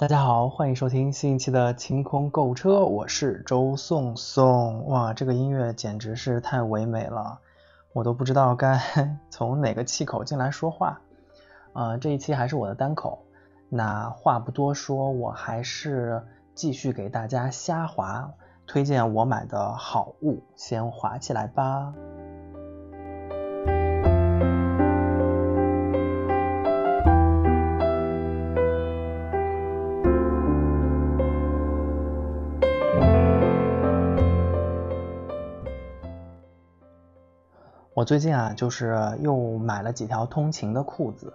大家好，欢迎收听新一期的晴空购物车，我是周颂颂。哇，这个音乐简直是太唯美了，我都不知道该 从哪个气口进来说话。呃，这一期还是我的单口，那话不多说，我还是继续给大家瞎划，推荐我买的好物，先划起来吧。我最近啊，就是又买了几条通勤的裤子，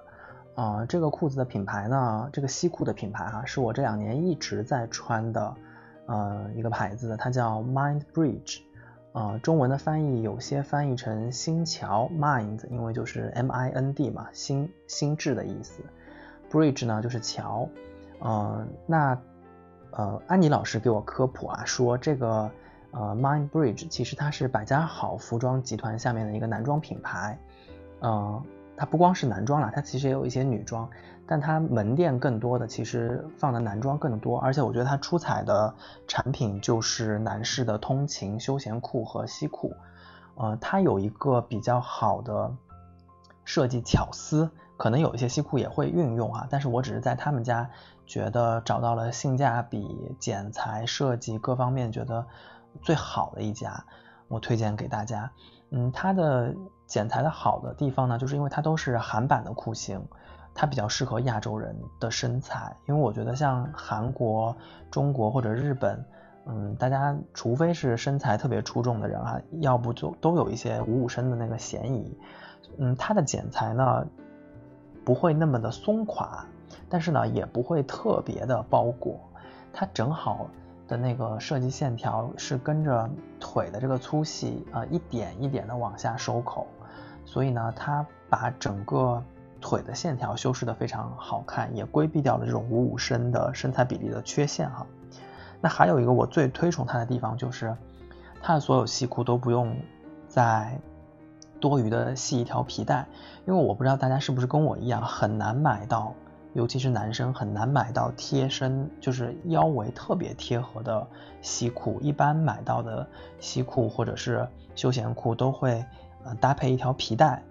啊，这个裤子的品牌呢，这个西裤的品牌哈，是我这两年一直在穿的，呃，一个牌子，它叫 Mind Bridge，呃，中文的翻译有些翻译成心桥 Mind，因为就是 M I N D 嘛，心心智的意思，Bridge 呢就是桥，呃，那呃，安妮老师给我科普啊，说这个。呃，Mind Bridge 其实它是百家好服装集团下面的一个男装品牌，呃，它不光是男装啦，它其实也有一些女装，但它门店更多的其实放的男装更多，而且我觉得它出彩的产品就是男士的通勤休闲裤和西裤，呃，它有一个比较好的设计巧思，可能有一些西裤也会运用啊，但是我只是在他们家觉得找到了性价比、剪裁、设计各方面觉得。最好的一家，我推荐给大家。嗯，它的剪裁的好的地方呢，就是因为它都是韩版的裤型，它比较适合亚洲人的身材。因为我觉得像韩国、中国或者日本，嗯，大家除非是身材特别出众的人啊，要不就都有一些五五身的那个嫌疑。嗯，它的剪裁呢不会那么的松垮，但是呢也不会特别的包裹，它正好。的那个设计线条是跟着腿的这个粗细啊一点一点的往下收口，所以呢，它把整个腿的线条修饰的非常好看，也规避掉了这种五五身的身材比例的缺陷哈。那还有一个我最推崇它的地方就是，它的所有西裤都不用再多余的系一条皮带，因为我不知道大家是不是跟我一样很难买到。尤其是男生很难买到贴身，就是腰围特别贴合的西裤。一般买到的西裤或者是休闲裤都会呃搭配一条皮带，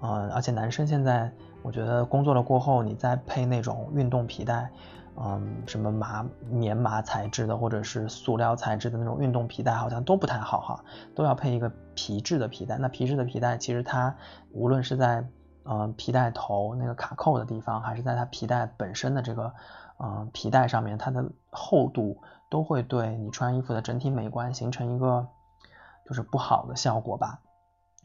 呃，而且男生现在我觉得工作了过后，你再配那种运动皮带，嗯，什么麻棉麻材质的或者是塑料材质的那种运动皮带，好像都不太好哈，都要配一个皮质的皮带。那皮质的皮带其实它无论是在嗯，皮带头那个卡扣的地方，还是在它皮带本身的这个，嗯，皮带上面，它的厚度都会对你穿衣服的整体美观形成一个就是不好的效果吧。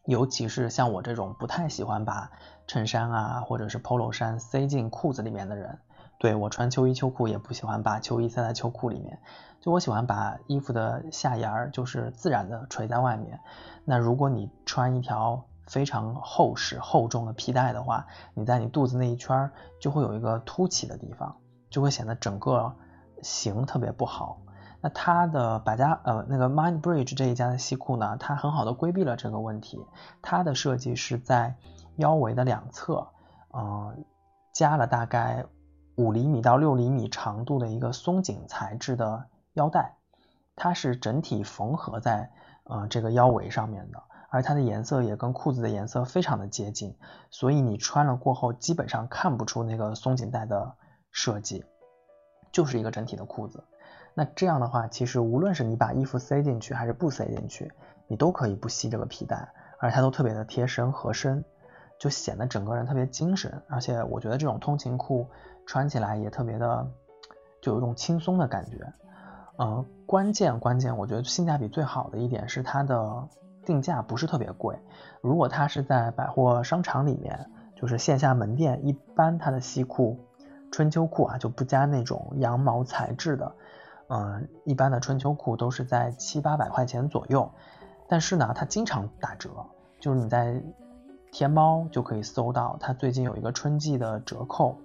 尤其是像我这种不太喜欢把衬衫啊或者是 polo 衫塞进裤子里面的人，对我穿秋衣秋裤也不喜欢把秋衣塞在秋裤里面，就我喜欢把衣服的下沿儿就是自然的垂在外面。那如果你穿一条。非常厚实厚重的皮带的话，你在你肚子那一圈就会有一个凸起的地方，就会显得整个型特别不好。那它的百家呃那个 Mind Bridge 这一家的西裤呢，它很好的规避了这个问题。它的设计是在腰围的两侧，呃，加了大概五厘米到六厘米长度的一个松紧材质的腰带，它是整体缝合在呃这个腰围上面的。而它的颜色也跟裤子的颜色非常的接近，所以你穿了过后基本上看不出那个松紧带的设计，就是一个整体的裤子。那这样的话，其实无论是你把衣服塞进去还是不塞进去，你都可以不系这个皮带，而它都特别的贴身合身，就显得整个人特别精神。而且我觉得这种通勤裤穿起来也特别的，就有一种轻松的感觉。嗯，关键关键，我觉得性价比最好的一点是它的。定价不是特别贵，如果它是在百货商场里面，就是线下门店，一般它的西裤、春秋裤啊就不加那种羊毛材质的，嗯，一般的春秋裤都是在七八百块钱左右，但是呢，它经常打折，就是你在天猫就可以搜到，它最近有一个春季的折扣，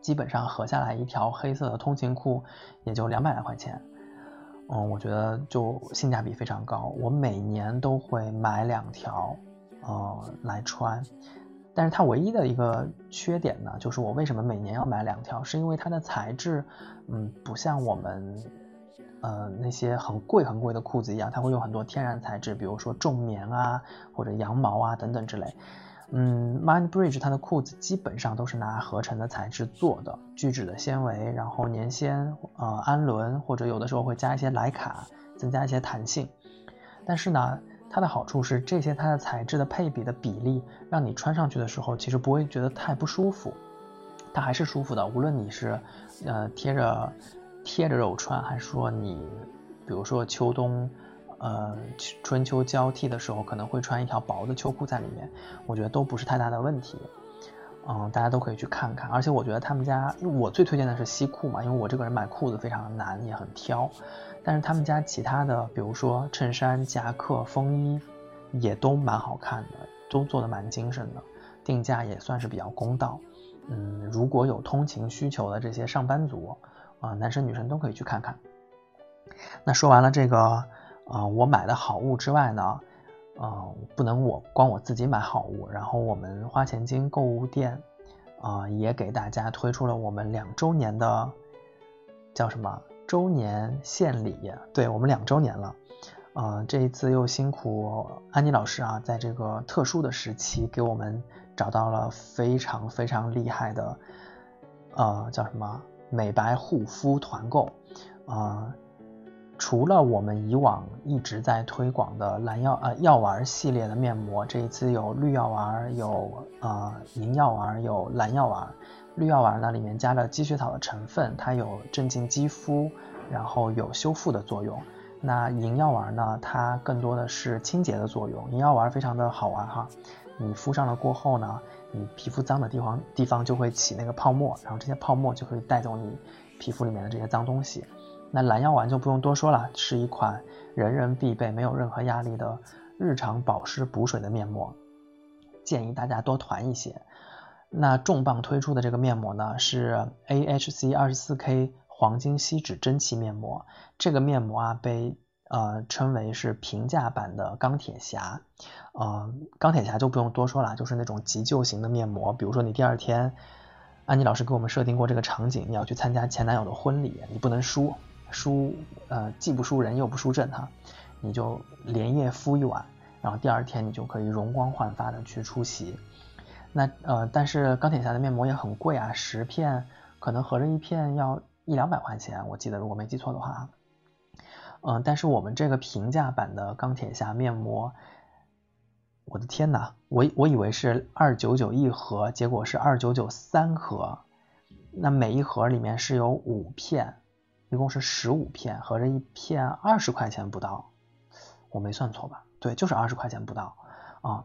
基本上合下来一条黑色的通勤裤也就两百来块钱。嗯，我觉得就性价比非常高，我每年都会买两条，呃，来穿。但是它唯一的一个缺点呢，就是我为什么每年要买两条，是因为它的材质，嗯，不像我们，呃，那些很贵很贵的裤子一样，它会用很多天然材质，比如说重棉啊，或者羊毛啊等等之类。嗯，Mindbridge 它的裤子基本上都是拿合成的材质做的，聚酯的纤维，然后粘纤，呃，氨纶，或者有的时候会加一些莱卡，增加一些弹性。但是呢。它的好处是这些它的材质的配比的比例，让你穿上去的时候其实不会觉得太不舒服，它还是舒服的。无论你是呃贴着贴着肉穿，还是说你比如说秋冬呃春秋交替的时候可能会穿一条薄的秋裤在里面，我觉得都不是太大的问题。嗯，大家都可以去看看。而且我觉得他们家，我最推荐的是西裤嘛，因为我这个人买裤子非常难，也很挑。但是他们家其他的，比如说衬衫、夹克、风衣，也都蛮好看的，都做的蛮精神的，定价也算是比较公道。嗯，如果有通勤需求的这些上班族，啊，男生女生都可以去看看。那说完了这个，呃，我买的好物之外呢，呃，不能我光我自己买好物，然后我们花钱精购物店，啊，也给大家推出了我们两周年的，叫什么？周年献礼，对我们两周年了，呃，这一次又辛苦安妮老师啊，在这个特殊的时期给我们找到了非常非常厉害的，呃，叫什么？美白护肤团购，啊，除了我们以往一直在推广的蓝药呃药丸系列的面膜，这一次有绿药丸，有呃银药丸，有蓝药丸。绿药丸呢，里面加了积雪草的成分，它有镇静肌肤，然后有修复的作用。那银药丸呢，它更多的是清洁的作用。银药丸非常的好玩哈，你敷上了过后呢，你皮肤脏的地方地方就会起那个泡沫，然后这些泡沫就会带走你皮肤里面的这些脏东西。那蓝药丸就不用多说了，是一款人人必备、没有任何压力的日常保湿补水的面膜，建议大家多团一些。那重磅推出的这个面膜呢，是 AHC 二十四 K 黄金锡纸蒸汽面膜。这个面膜啊，被呃称为是平价版的钢铁侠。呃，钢铁侠就不用多说了，就是那种急救型的面膜。比如说你第二天，安妮老师给我们设定过这个场景，你要去参加前男友的婚礼，你不能输，输呃既不输人又不输阵哈，你就连夜敷一晚，然后第二天你就可以容光焕发的去出席。那呃，但是钢铁侠的面膜也很贵啊，十片可能合着一片要一两百块钱，我记得如果没记错的话。嗯，但是我们这个平价版的钢铁侠面膜，我的天呐，我我以为是二九九一盒，结果是二九九三盒。那每一盒里面是有五片，一共是十五片，合着一片二十块钱不到，我没算错吧？对，就是二十块钱不到啊。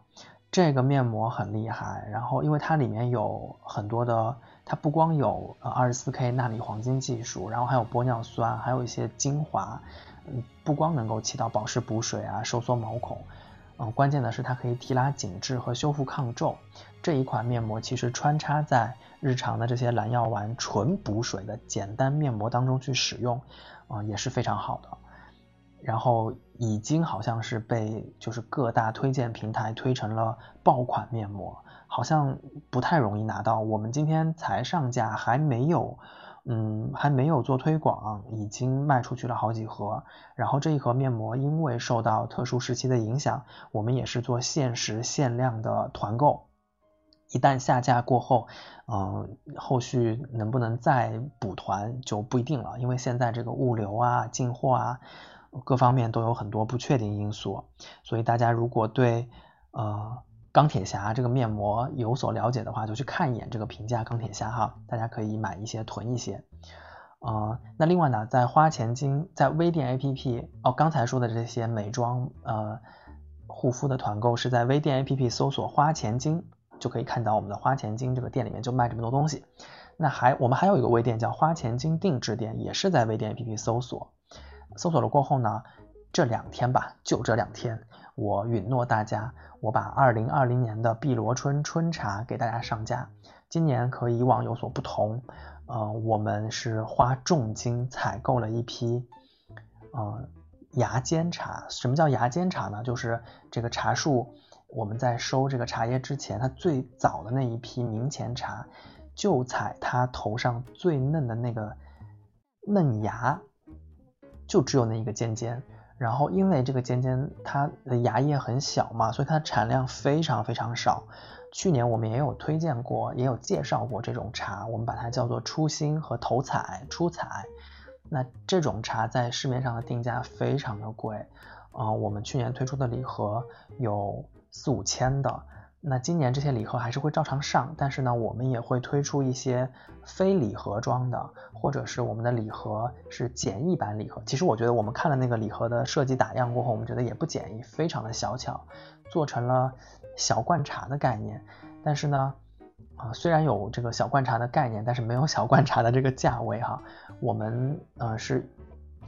这个面膜很厉害，然后因为它里面有很多的，它不光有呃二十四 K 纳米黄金技术，然后还有玻尿酸，还有一些精华，嗯，不光能够起到保湿补水啊、收缩毛孔，嗯，关键的是它可以提拉紧致和修复抗皱。这一款面膜其实穿插在日常的这些蓝药丸纯补水的简单面膜当中去使用，啊，也是非常好的。然后已经好像是被就是各大推荐平台推成了爆款面膜，好像不太容易拿到。我们今天才上架，还没有，嗯，还没有做推广，已经卖出去了好几盒。然后这一盒面膜因为受到特殊时期的影响，我们也是做限时限量的团购。一旦下架过后，嗯，后续能不能再补团就不一定了，因为现在这个物流啊、进货啊。各方面都有很多不确定因素，所以大家如果对呃钢铁侠这个面膜有所了解的话，就去看一眼这个平价钢铁侠哈，大家可以买一些囤一些。呃，那另外呢，在花钱精在微店 APP 哦，刚才说的这些美妆呃护肤的团购是在微店 APP 搜索花钱精就可以看到我们的花钱精这个店里面就卖这么多东西。那还我们还有一个微店叫花钱精定制店，也是在微店 APP 搜索。搜索了过后呢，这两天吧，就这两天，我允诺大家，我把二零二零年的碧螺春春茶给大家上架。今年和以往有所不同，呃，我们是花重金采购了一批，呃，芽尖茶。什么叫芽尖茶呢？就是这个茶树，我们在收这个茶叶之前，它最早的那一批明前茶，就采它头上最嫩的那个嫩芽，就只有那一个尖尖。然后因为这个尖尖它的芽叶很小嘛，所以它产量非常非常少。去年我们也有推荐过，也有介绍过这种茶，我们把它叫做初心和头采、初采。那这种茶在市面上的定价非常的贵，啊，我们去年推出的礼盒有四五千的，那今年这些礼盒还是会照常上，但是呢，我们也会推出一些非礼盒装的，或者是我们的礼盒是简易版礼盒。其实我觉得我们看了那个礼盒的设计打样过后，我们觉得也不简易，非常的小巧，做成了。小罐茶的概念，但是呢，啊，虽然有这个小罐茶的概念，但是没有小罐茶的这个价位哈。我们呃是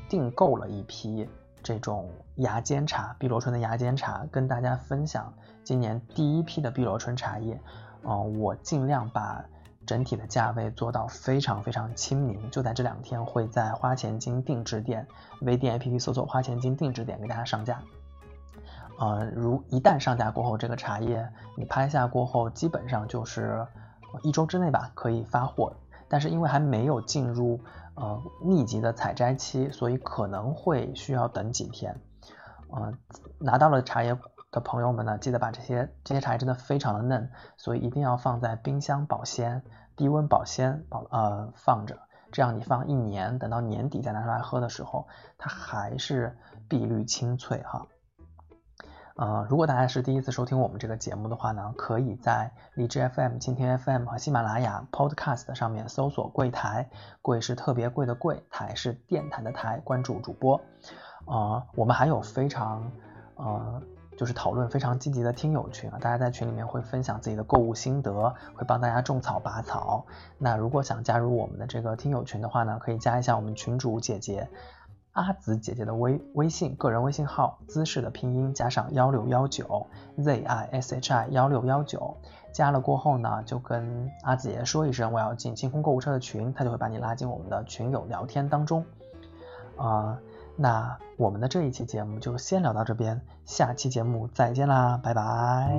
订购了一批这种芽尖茶，碧螺春的芽尖茶，跟大家分享今年第一批的碧螺春茶叶。嗯，我尽量把整体的价位做到非常非常亲民，就在这两天会在花钱精定制店微店 APP 搜索花钱精定制店给大家上架。呃，如一旦上架过后，这个茶叶你拍下过后，基本上就是一周之内吧可以发货。但是因为还没有进入呃密集的采摘期，所以可能会需要等几天。呃，拿到了茶叶的朋友们呢，记得把这些这些茶叶真的非常的嫩，所以一定要放在冰箱保鲜、低温保鲜保呃放着，这样你放一年，等到年底再拿出来喝的时候，它还是碧绿清脆哈。呃，如果大家是第一次收听我们这个节目的话呢，可以在荔枝 FM、蜻蜓 FM 和喜马拉雅 Podcast 上面搜索“柜台”，柜是特别贵的柜，台是电台的台，关注主播。呃，我们还有非常呃，就是讨论非常积极的听友群啊，大家在群里面会分享自己的购物心得，会帮大家种草拔草。那如果想加入我们的这个听友群的话呢，可以加一下我们群主姐姐。阿紫姐姐的微微信个人微信号，姿势的拼音加上幺六幺九 z i s h i 幺六幺九，加了过后呢，就跟阿紫姐姐说一声我要进清空购物车的群，她就会把你拉进我们的群友聊天当中。啊，那我们的这一期节目就先聊到这边，下期节目再见啦，拜拜。